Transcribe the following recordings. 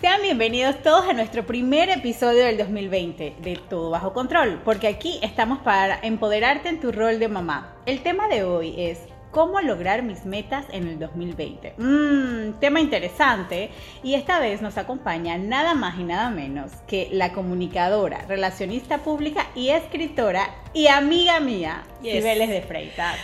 Sean bienvenidos todos a nuestro primer episodio del 2020 de Todo Bajo Control, porque aquí estamos para empoderarte en tu rol de mamá. El tema de hoy es cómo lograr mis metas en el 2020. Mmm, tema interesante. Y esta vez nos acompaña nada más y nada menos que la comunicadora, relacionista pública y escritora y amiga mía, Yes. Cibeles de Freitas.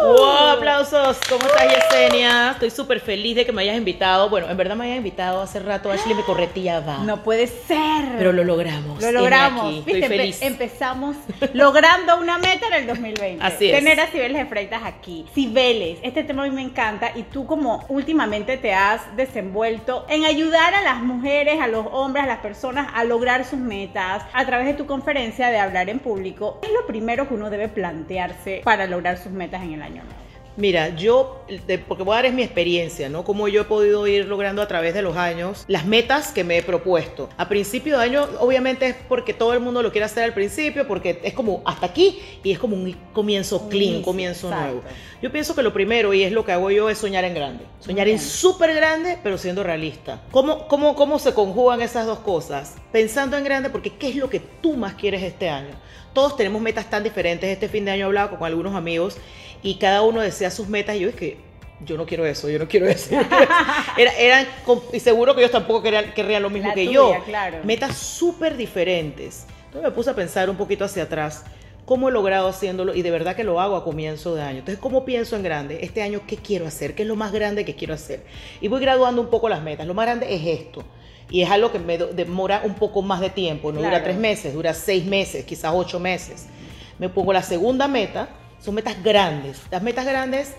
¡Wow! ¡Aplausos! ¿Cómo estás, Yesenia? Estoy súper feliz de que me hayas invitado. Bueno, en verdad me hayas invitado hace rato. Ashley me correteaba. No puede ser. Pero lo logramos. Lo logramos. Estoy Viste, empe- feliz. empezamos logrando una meta en el 2020. Así es. Tener a Cibeles de Freitas aquí. Cibeles, este tema a mí me encanta y tú como últimamente te has desenvuelto en ayudar a las mujeres, a los hombres, a las personas a lograr sus metas a través de tu conferencia de hablar en público. ¿Qué es lo primero que uno debe plantearse para lograr sus metas en el año nuevo? Mira, yo, porque voy a dar es mi experiencia, ¿no? Cómo yo he podido ir logrando a través de los años las metas que me he propuesto. A principio de año, obviamente es porque todo el mundo lo quiere hacer al principio, porque es como hasta aquí y es como un comienzo clean, un comienzo exacto. nuevo. Yo pienso que lo primero, y es lo que hago yo, es soñar en grande. Soñar en súper grande, pero siendo realista. ¿Cómo, cómo, ¿Cómo se conjugan esas dos cosas? Pensando en grande, porque ¿qué es lo que tú más quieres este año? Todos tenemos metas tan diferentes. Este fin de año he hablado con algunos amigos y cada uno sus metas y yo es que yo no quiero eso, yo no quiero eso. yo no quiero eso. Era- eran, y seguro que ellos tampoco querían, querrían lo mismo La que tuya, yo. claro. Metas súper diferentes. Entonces me puse a pensar un poquito hacia atrás. ¿Cómo he logrado haciéndolo? Y de verdad que lo hago a comienzo de año. Entonces, ¿cómo pienso en grande? Este año, ¿qué quiero hacer? ¿Qué es lo más grande que quiero hacer? Y voy graduando un poco las metas. Lo más grande es esto. Y es algo que me demora un poco más de tiempo. No Claro. dura tres meses, dura seis meses, quizás ocho meses. Me pongo la segunda meta. Son metas grandes. Las metas grandes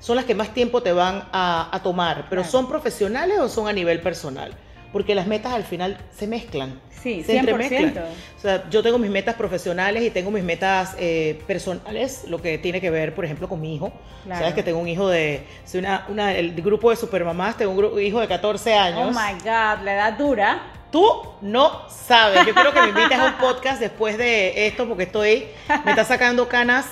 son las que más tiempo te van a, a tomar. Pero Claro. ¿son profesionales o son a nivel personal? Porque las metas al final se mezclan. Sí, se 100%. entremezclan. O sea, yo tengo mis metas profesionales y tengo mis metas eh, personales, lo que tiene que ver, por ejemplo, con mi hijo. Claro. Sabes que tengo un hijo de, soy una, una, el grupo de supermamás, tengo un hijo de 14 años. Oh my God, la edad dura. Tú no sabes. Yo quiero que me invites a un podcast después de esto porque estoy, me está sacando canas,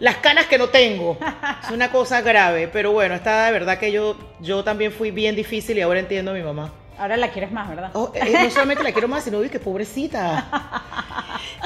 las canas que no tengo. Es una cosa grave, pero bueno, está de verdad que yo, yo también fui bien difícil y ahora entiendo a mi mamá. Ahora la quieres más, ¿verdad? Oh, eh, no solamente la quiero más, sino que pobrecita.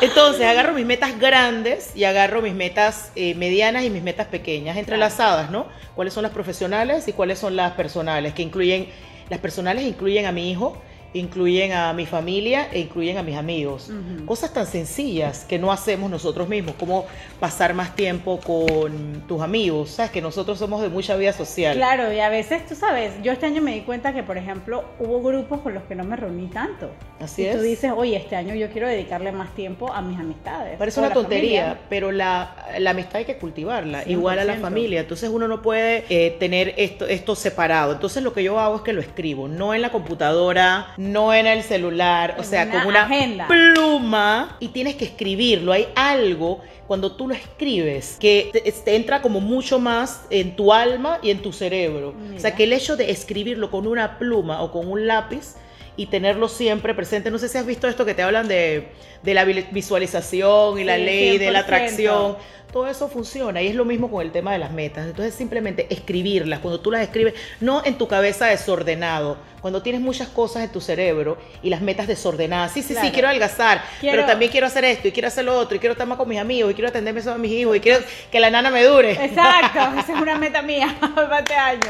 Entonces agarro mis metas grandes y agarro mis metas eh, medianas y mis metas pequeñas, entrelazadas, ¿no? ¿Cuáles son las profesionales y cuáles son las personales? Que incluyen, las personales incluyen a mi hijo, incluyen a mi familia e incluyen a mis amigos. Cosas tan sencillas que no hacemos nosotros mismos, como pasar más tiempo con tus amigos, sabes que nosotros somos de mucha vida social. Claro, y a veces, tú sabes, yo este año me di cuenta que, por ejemplo, hubo grupos con los que no me reuní tanto. Así y tú es. dices, oye, este año yo quiero dedicarle más tiempo a mis amistades. Parece una tontería, familia. pero la, la amistad hay que cultivarla, 100%. igual a la familia. Entonces uno no puede eh, tener esto, esto separado. Entonces lo que yo hago es que lo escribo, no en la computadora, no en el celular, o sea, una con una agenda. pluma y tienes que escribirlo. Hay algo cuando tú lo escribes que te, te entra como mucho más en tu alma y en tu cerebro. O sea, que el hecho de escribirlo con una pluma o con un lápiz y tenerlo siempre presente. No sé si has visto esto que te hablan de, de la vi- visualización y la Sí, ley de la 100%. atracción. Todo eso funciona y es lo mismo con el tema de las metas. Entonces simplemente escribirlas, cuando tú las escribes, no en tu cabeza desordenado, cuando tienes muchas cosas en tu cerebro y las metas desordenadas. Sí, sí, Claro. sí, quiero adelgazar, Quiero- pero también quiero hacer esto y quiero hacer lo otro y quiero estar más con mis amigos y quiero atenderme a mis hijos y quiero que la nana me dure. Exacto, esa es una meta mía para este año.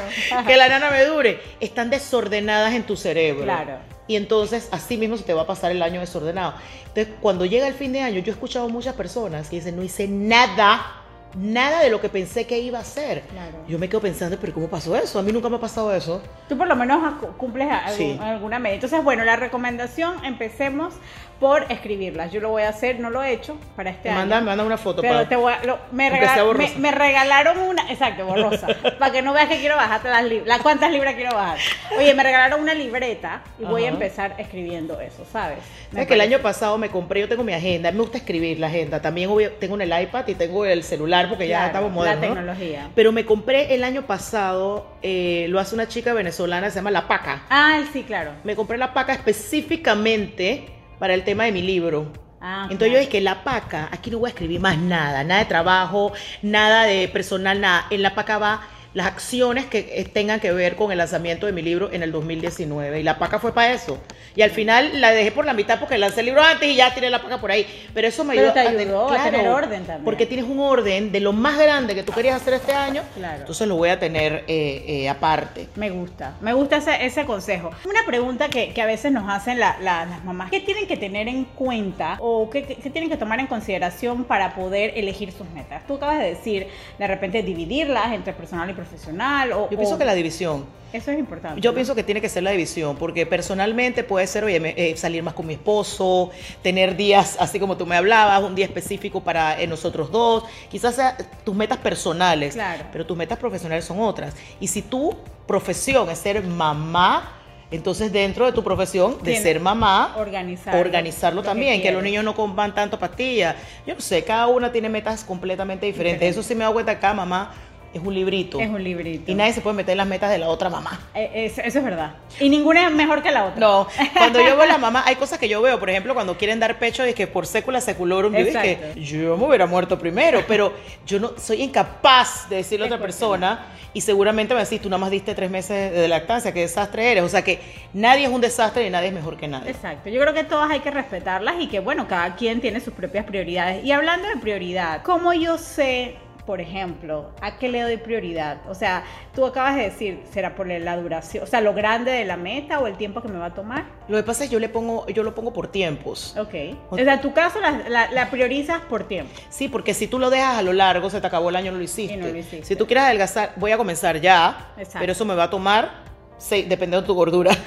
que la nana me dure. Están desordenadas en tu cerebro. Claro. Y entonces así mismo se te va a pasar el año desordenado. Entonces, cuando llega el fin de año, yo he escuchado muchas personas que dicen, no hice nada nada de lo que pensé que iba a ser. Claro. Yo me quedo pensando, pero ¿cómo pasó eso? A mí nunca me ha pasado eso. Tú por lo menos cumples a- algún- Sí. alguna medida. Entonces, bueno, la recomendación, empecemos por escribirlas. Yo lo voy a hacer, no lo he hecho para este Me año. manda, me manda una foto Pero para... te voy a- lo- me, regal- regalaron una, exacto, borrosa, para que no veas que quiero bajarte las libras, cuántas libras quiero bajar. Oye, me regalaron una libreta y voy a empezar escribiendo eso, ¿sabes? Me ¿Sabes que el año pasado me compré, yo tengo mi agenda, me gusta escribir la agenda, también tengo en el iPad y tengo el celular porque ya estamos La modernos. ¿no? tecnología. Pero me compré el año pasado, eh, lo hace una chica venezolana, se llama La Paca. Ah, sí, claro. Me compré La Paca específicamente para el tema de mi libro. Ah, Entonces yo dije que la paca, aquí no voy a escribir más nada, nada de trabajo, nada de personal, nada. En la paca va las acciones que eh, tengan que ver con el lanzamiento de mi libro en el 2019. Y la paca fue para eso. Y al final la dejé por la mitad porque lancé el libro antes y ya tiré la paca por ahí. Pero eso me Pero ayudó, te tener- ayudó a tener orden también. Porque tienes un orden de lo más grande que tú querías hacer este año. Claro. Entonces lo voy a tener eh, eh, aparte. Me gusta, me gusta ese, ese consejo. Una pregunta que, que a veces nos hacen la- la- las mamás, ¿qué tienen que tener en cuenta o qué, qué- qué tienen que tomar en consideración para poder elegir sus metas? Tú acabas de decir, de repente, dividirlas entre personal y profesional. O, Yo pienso o- que la división. Eso es importante. Yo ¿no? pienso que tiene que ser la división, porque personalmente puede ser, oye, me- eh, salir más con mi esposo, tener días, así como tú me hablabas, un día específico para eh, nosotros dos, quizás sea tus metas personales, Claro. pero tus metas profesionales son otras. Y si tu profesión es ser mamá, entonces dentro de tu profesión de ser mamá, organizarlo, organizarlo que también, que, los niños no coman tanto pastillas. Yo no sé, cada una tiene metas completamente diferentes. Diferente. Eso sí me he dado cuenta, cada mamá es un librito. Es un librito. Y nadie se puede meter en las metas de la otra mamá. Eh, eso, eso es verdad. Y ninguna es mejor que la otra. No, cuando yo veo a la mamá, hay cosas que yo veo, por ejemplo, cuando quieren dar pecho, es que por sécula seculorum, yo Exacto. yo me hubiera muerto primero, pero yo no soy incapaz de decirle a otra persona y seguramente me decís, tú nada más diste tres meses de lactancia, qué desastre eres. O sea que nadie es un desastre y nadie es mejor que nadie. Exacto, yo creo que todas hay que respetarlas y que bueno, cada quien tiene sus propias prioridades. Y hablando de prioridad, ¿cómo yo sé, por ejemplo, a qué le doy prioridad? O sea, tú acabas de decir, ¿será por la duración, o sea, lo grande de la meta o el tiempo que me va a tomar? Lo que pasa es que yo le pongo, yo lo pongo por tiempos. Ok. O sea, en tu caso la, la- la priorizas por tiempo. Sí, porque si tú lo dejas a lo largo, se te acabó el año, no lo hiciste. Y no lo hiciste. Si tú quieres adelgazar, voy a comenzar ya, Exacto. pero eso me va a tomar, seis, dependiendo de tu gordura,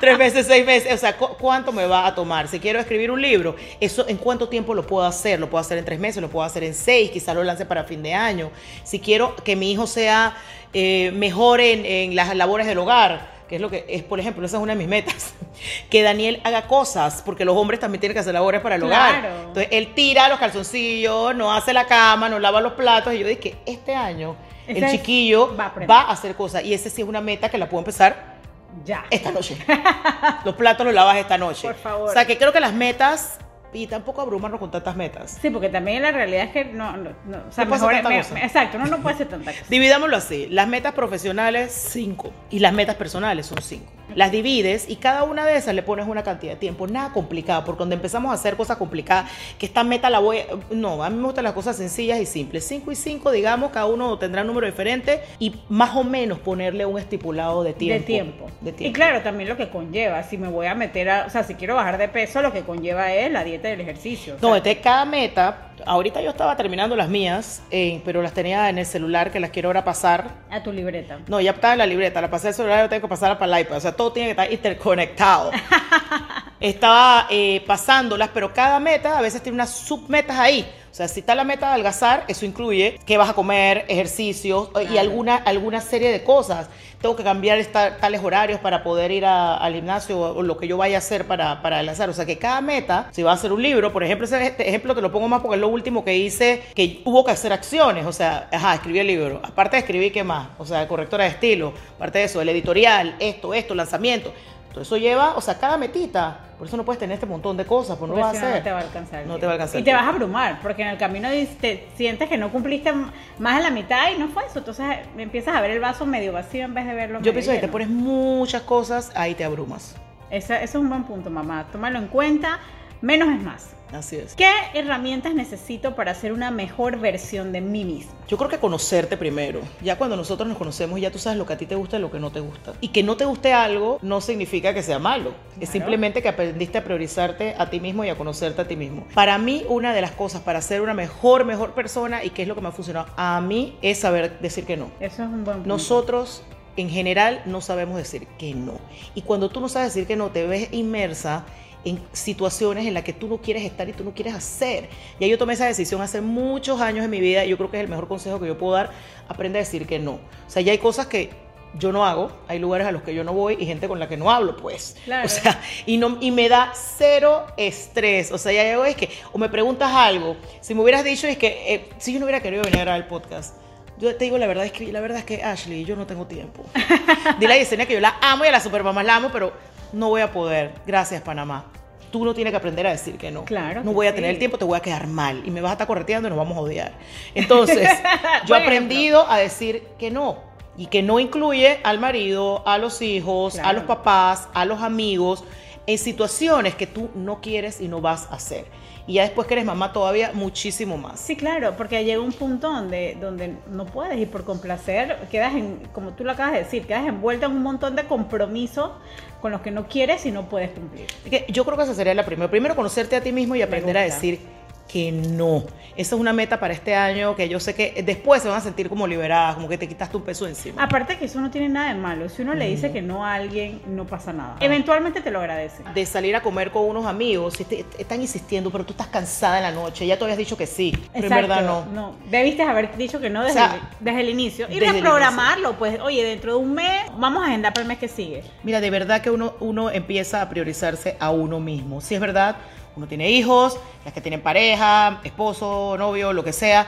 tres meses, seis meses. O sea, ¿cu- ¿cuánto me va a tomar? Si quiero escribir un libro, eso ¿en cuánto tiempo lo puedo hacer? Lo puedo hacer en tres meses, lo puedo hacer en seis, quizás lo lance para fin de año. Si quiero que mi hijo sea eh, mejor en, en las labores del hogar, que es lo que es, por ejemplo, esa es una de mis metas, que Daniel haga cosas, porque los hombres también tienen que hacer labores para el hogar. Claro. Entonces, él tira los calzoncillos, no hace la cama, no lava los platos, y yo dije, este año el chiquillo va a va a hacer cosas, y ese sí es una meta que la puedo empezar Ya. esta noche. los platos los lavas esta noche. Por favor. O sea, que creo que las metas, y tampoco abrumarnos con tantas metas. Sí, porque también la realidad es que no, no, no, o sea, No puede mejor, me- me- exacto, uno no puede hacer tanta cosa. Dividámoslo así. Las metas profesionales, cinco. Y las metas personales son cinco. Las divides y cada una de esas le pones una cantidad de tiempo. Nada complicado, porque cuando empezamos a hacer cosas complicadas, que esta meta la voy... No, a mí me gustan las cosas sencillas y simples. Cinco y cinco, digamos, cada uno tendrá un número diferente y más o menos ponerle un estipulado de tiempo. De tiempo. De tiempo. Y claro, también lo que conlleva, si me voy a meter a, o sea, si quiero bajar de peso, lo que conlleva es la dieta y el ejercicio. o No, sea, entonces cada meta, ahorita yo estaba terminando las mías, eh, pero las tenía en el celular que las quiero ahora pasar a tu libreta. No, ya estaba en la libreta, la pasé al celular, yo tengo que pasarla para el iPad. O sea, todo tiene que estar interconectado. Estaba eh, pasándolas, pero cada meta a veces tiene unas submetas ahí. O sea, si está la meta de adelgazar, eso incluye qué vas a comer, ejercicios eh, y alguna, alguna serie de cosas. Tengo que cambiar esta- tales horarios para poder ir a- al gimnasio o, o lo que yo vaya a hacer para, para adelgazar. O sea, que cada meta, si va a ser un libro, por ejemplo, ese este ejemplo te lo pongo más porque es lo último que hice, que hubo que hacer acciones. O sea, ajá, escribí el libro. Aparte de escribir, ¿qué más? O sea, correctora de estilo. Aparte de eso, el editorial, esto, esto, lanzamiento. Todo eso lleva, o sea, cada metita. Por eso no puedes tener este montón de cosas, pues no lo Porque vas a no, hacer. no te va a alcanzar. No te va a alcanzar Y te vas a abrumar, porque en el camino te sientes que no cumpliste más de la mitad y no fue eso. Entonces empiezas a ver el vaso medio vacío en vez de verlo Yo medio pienso que te lleno. pones muchas cosas, ahí te abrumas. Eso, eso es un buen punto, mamá. Tómalo en cuenta. Menos es más. Así es. ¿Qué herramientas necesito para ser una mejor versión de mí mismo? Yo creo que conocerte primero. Ya cuando nosotros nos conocemos, ya tú sabes lo que a ti te gusta y lo que no te gusta. Y que no te guste algo no significa que sea malo. Es simplemente que aprendiste a priorizarte a ti mismo y a conocerte a ti mismo. Para mí, una de las cosas para ser una mejor, mejor persona y que es lo que me ha funcionado a mí es saber decir que no. Eso es un buen punto. Nosotros en general no sabemos decir que no. Y cuando tú no sabes decir que no, te ves inmersa en situaciones en las que tú no quieres estar y tú no quieres hacer. Ya yo tomé esa decisión hace muchos años en mi vida y yo creo que es el mejor consejo que yo puedo dar, aprende a decir que no. O sea, ya hay cosas que yo no hago, hay lugares a los que yo no voy y gente con la que no hablo, pues. Claro. O sea, y, no, y me da cero estrés. O sea, ya llego es que, o me preguntas algo, si me hubieras dicho es que, eh, si yo no hubiera querido venir a grabar el podcast, yo te digo la verdad es que la verdad es que Ashley, yo no tengo tiempo. Dile a Yesenia que yo la amo y a la supermamá la amo, pero no voy a poder. Gracias, Panamá. Tú no tienes que aprender a decir que no. Claro No voy a sí. tener el tiempo, te voy a quedar mal y me vas a estar correteando y nos vamos a odiar. Entonces, yo he aprendido a decir que no. Y que no incluye al marido, a los hijos, a los papás, a los amigos, en situaciones que tú no quieres y no vas a hacer. Y ya después que eres mamá todavía muchísimo más. Sí, claro, porque llega un punto donde, donde no puedes y por complacer quedas en, como tú lo acabas de decir, quedas envuelta en un montón de compromisos con los que no quieres y no puedes cumplir. Yo creo que esa sería la primera. Primero, conocerte a ti mismo y aprender a decir que no. Esa es una meta para este año que yo sé que después se van a sentir como liberadas, como que te quitaste un peso encima. Aparte que eso no tiene nada de malo, si uno le dice que no a alguien, no pasa nada. Eventualmente te lo agradece. De salir a comer con unos amigos, si te, están insistiendo, pero tú estás cansada en la noche, ya tú habías dicho que sí, pero en verdad no. No, debiste haber dicho que no desde, O sea, el, desde el inicio. Y desde el reprogramarlo, pues, oye, dentro de un mes vamos a agendar para el mes que sigue. Mira, de verdad que uno, uno empieza a priorizarse a uno mismo. Si es verdad, uno tiene hijos, las que tienen pareja, esposo, novio, lo que sea,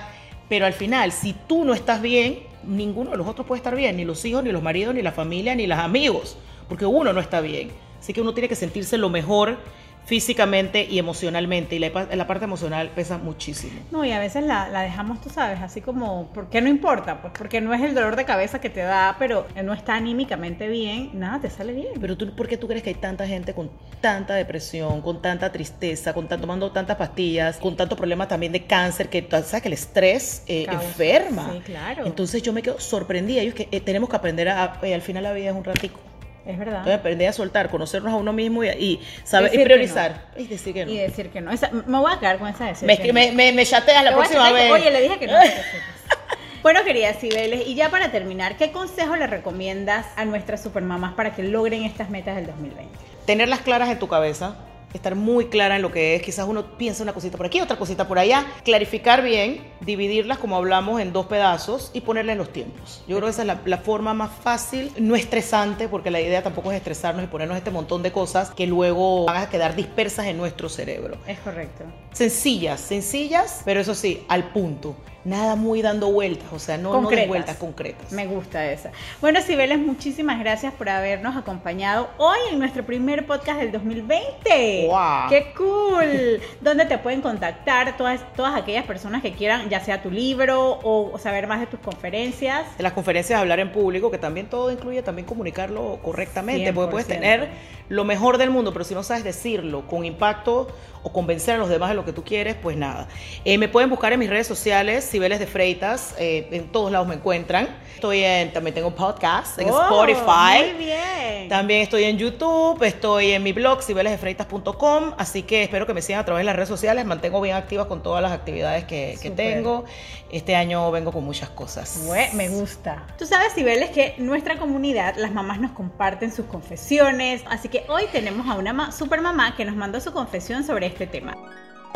pero al final, si tú no estás bien, ninguno de los otros puede estar bien, ni los hijos, ni los maridos, ni la familia, ni los amigos, porque uno no está bien. Así que uno tiene que sentirse lo mejor físicamente y emocionalmente, y la, la parte emocional pesa muchísimo. No, y a veces la, la dejamos, tú sabes, así como, ¿por qué no importa? Pues porque no es el dolor de cabeza que te da, pero no está anímicamente bien, nada, te sale bien. Pero tú, ¿por qué tú crees que hay tanta gente con tanta depresión, con tanta tristeza, con tan- tomando tantas pastillas, con tanto problema también de cáncer, que tú sabes que el estrés eh, enferma? Sí, claro. Entonces yo me quedo sorprendida. Y es que eh, tenemos que aprender a, eh, al final la vida es un ratico. Es verdad. Entonces aprender a soltar, conocernos a uno mismo y, y saber Decir y priorizar. Y decir que no. Y decir que no. Esa- me voy a quedar con esa decisión. me, me, me, me chateas la Te próxima que- vez. Oye, le dije que no. Bueno, queridas Cibeles, y ya para terminar, ¿qué consejo le recomiendas a nuestras supermamás para que logren estas metas del 2020? tenerlas claras en tu cabeza, estar muy clara en lo que es. Quizás uno piensa una cosita por aquí, otra cosita por allá. Clarificar bien, dividirlas como hablamos en dos pedazos y ponerle los tiempos. Yo creo que esa es la, la forma más fácil, no estresante, porque la idea tampoco es estresarnos y ponernos este montón de cosas que luego van a quedar dispersas en nuestro cerebro. Es correcto. Sencillas, sencillas, pero eso sí, al punto. Nada muy dando vueltas, o sea, no, no Concretas. vueltas concretas. Me gusta esa. Bueno, Cibeles, muchísimas gracias por habernos acompañado hoy en nuestro primer podcast del 2020. ¡Guau! ¡Qué cool! ¿Dónde te pueden contactar todas, todas aquellas personas que quieran, ya sea tu libro o saber más de tus conferencias? En las conferencias hablar en público, que también todo incluye también comunicarlo correctamente, porque puedes 100%. tener lo mejor del mundo, pero si no sabes decirlo con impacto o convencer a los demás de lo que tú quieres, pues nada. Eh, me pueden buscar en mis redes sociales, Cibeles de Freitas, eh, en todos lados me encuentran. Estoy en, también tengo podcast en Oh, Spotify. Muy bien. También estoy en YouTube, estoy en mi blog cibeles.defreitas.com, así que espero que me sigan a través de las redes sociales, mantengo bien activas con todas las actividades que, tengo. Este año vengo con muchas cosas. Me gusta. Tú sabes, Cibeles, que nuestra comunidad, las mamás nos comparten sus confesiones. Así que hoy tenemos a una ma- super mamá que nos mandó su confesión sobre este tema.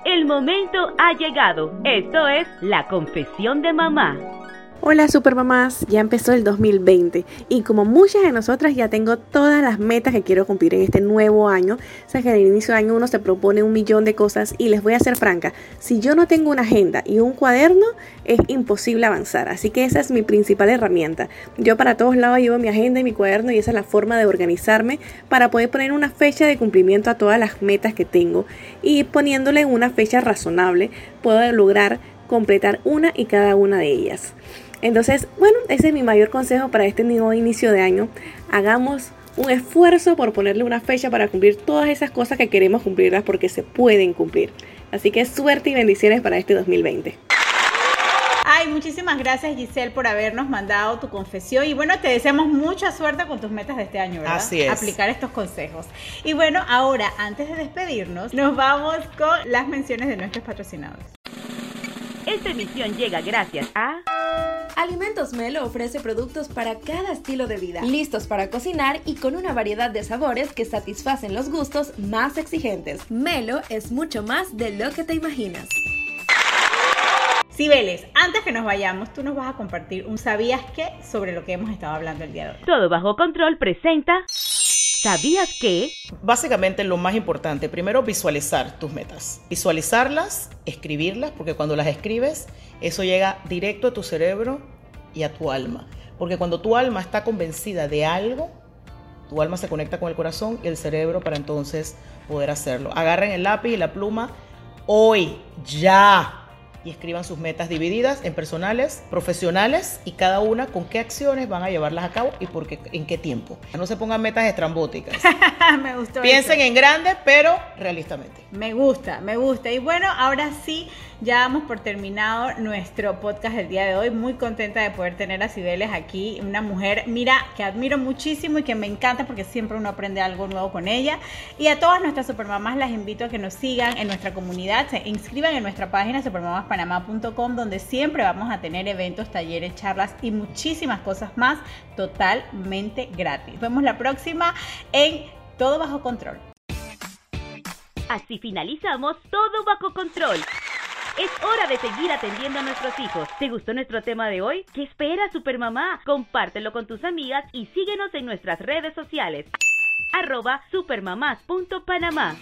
El momento ha llegado. Esto es la confesión de mamá. Hola supermamás, ya empezó el 2020 y como muchas de nosotras ya tengo todas las metas que quiero cumplir en este nuevo año. O sea que al inicio de año uno se propone un millón de cosas y les voy a ser franca, si yo no tengo una agenda y un cuaderno es imposible avanzar, así que esa es mi principal herramienta. Yo para todos lados llevo mi agenda y mi cuaderno y esa es la forma de organizarme para poder poner una fecha de cumplimiento a todas las metas que tengo y poniéndole una fecha razonable puedo lograr completar una y cada una de ellas. Entonces, bueno, ese es mi mayor consejo para este nuevo inicio de año. Hagamos un esfuerzo por ponerle una fecha para cumplir todas esas cosas que queremos cumplirlas porque se pueden cumplir. Así que suerte y bendiciones para este 2020. Ay, muchísimas gracias Giselle por habernos mandado tu confesión y bueno, te deseamos mucha suerte con tus metas de este año, ¿verdad? Así es. Aplicar estos consejos. Y bueno, ahora, antes de despedirnos, nos vamos con las menciones de nuestros patrocinadores. Esta emisión llega gracias a... Alimentos Melo ofrece productos para cada estilo de vida, listos para cocinar y con una variedad de sabores que satisfacen los gustos más exigentes. Melo es mucho más de lo que te imaginas. Cibeles, antes que nos vayamos, tú nos vas a compartir un sabías qué sobre lo que hemos estado hablando el día de hoy. Todo bajo control presenta... ¿Sabías que? Básicamente lo más importante, primero visualizar tus metas. Visualizarlas, escribirlas, porque cuando las escribes, eso llega directo a tu cerebro y a tu alma. Porque cuando tu alma está convencida de algo, tu alma se conecta con el corazón y el cerebro para entonces poder hacerlo. Agarren el lápiz y la pluma hoy, ya y escriban sus metas divididas en personales, profesionales y cada una con qué acciones van a llevarlas a cabo y por qué, en qué tiempo. No se pongan metas estrambóticas. me gustó. Piensen eso. en grande, pero realistamente. Me gusta, me gusta. Y bueno, ahora sí, ya damos por terminado nuestro podcast del día de hoy. Muy contenta de poder tener a Cibeles aquí, una mujer, mira, que admiro muchísimo y que me encanta porque siempre uno aprende algo nuevo con ella. Y a todas nuestras supermamás las invito a que nos sigan en nuestra comunidad, se inscriban en nuestra página supermamaspanamá.com donde siempre vamos a tener eventos, talleres, charlas y muchísimas cosas más totalmente gratis. Nos vemos la próxima en Todo Bajo Control. Así finalizamos todo bajo control. Es hora de seguir atendiendo a nuestros hijos. ¿Te gustó nuestro tema de hoy? ¿Qué espera Supermamá? Compártelo con tus amigas y síguenos en nuestras redes sociales. Arroba supermamás.panamá.